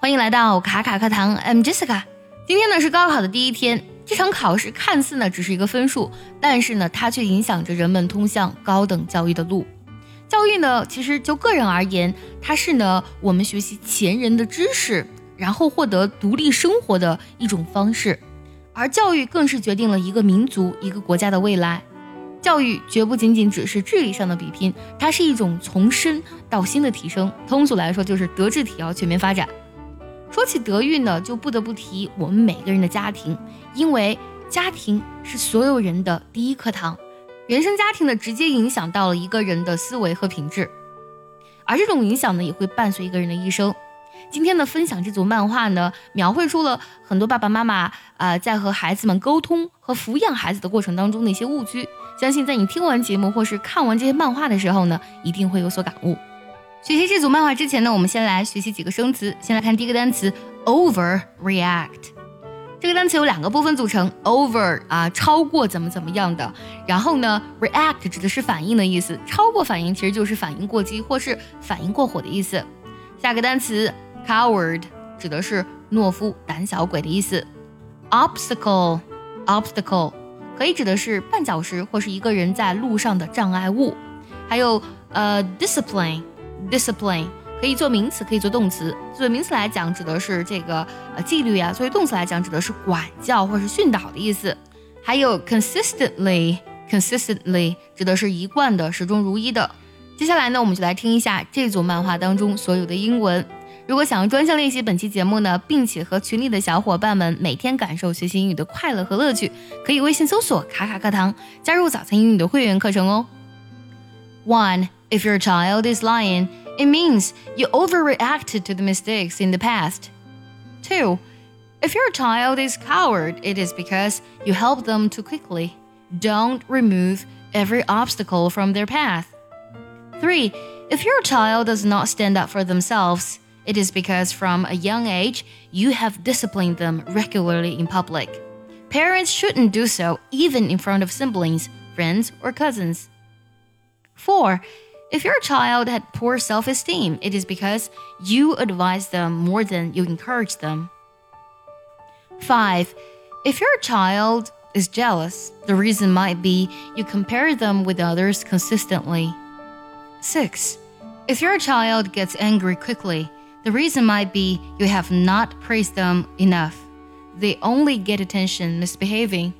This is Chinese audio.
欢迎来到卡卡课堂，I'm Jessica。今天呢是高考的第一天，这场考试看似呢只是一个分数，但是呢它却影响着人们通向高等教育的路。教育呢，其实就个人而言，它是呢我们学习前人的知识，然后获得独立生活的一种方式。而教育更是决定了一个民族、一个国家的未来。教育绝不仅仅只是智力上的比拼，它是一种从身到心的提升。通俗来说，就是德智体要全面发展。说起德育呢，就不得不提我们每个人的家庭，因为家庭是所有人的第一课堂，原生家庭呢直接影响到了一个人的思维和品质，而这种影响呢也会伴随一个人的一生。今天呢，分享这组漫画呢，描绘出了很多爸爸妈妈啊在和孩子们沟通和抚养孩子的过程当中的一些误区。相信在你听完节目或是看完这些漫画的时候呢，一定会有所感悟。学习这组漫画之前呢，我们先来学习几个生词。先来看第一个单词 overreact。这个单词有两个部分组成，over 啊超过怎么怎么样的，然后呢 react 指的是反应的意思，超过反应其实就是反应过激或是反应过火的意思。下个单词 coward 指的是懦夫、胆小鬼的意思。obstacle obstacle 可以指的是绊脚石或是一个人在路上的障碍物。还有呃 discipline。Discipline 可以做名词，可以做动词。作为名词来讲，指的是这个呃纪律啊；作为动词来讲，指的是管教或是训导的意思。还有 consistently，consistently 指的是一贯的、始终如一的。接下来呢，我们就来听一下这组漫画当中所有的英文。如果想要专项练习本期节目呢，并且和群里的小伙伴们每天感受学习英语的快乐和乐趣，可以微信搜索“卡卡课堂”，加入早餐英语的会员课程哦。One. If your child is lying, it means you overreacted to the mistakes in the past. 2. If your child is coward, it is because you helped them too quickly. Don't remove every obstacle from their path. 3. If your child does not stand up for themselves, it is because from a young age you have disciplined them regularly in public. Parents shouldn't do so even in front of siblings, friends, or cousins. 4. If your child had poor self esteem, it is because you advise them more than you encourage them. 5. If your child is jealous, the reason might be you compare them with others consistently. 6. If your child gets angry quickly, the reason might be you have not praised them enough. They only get attention misbehaving.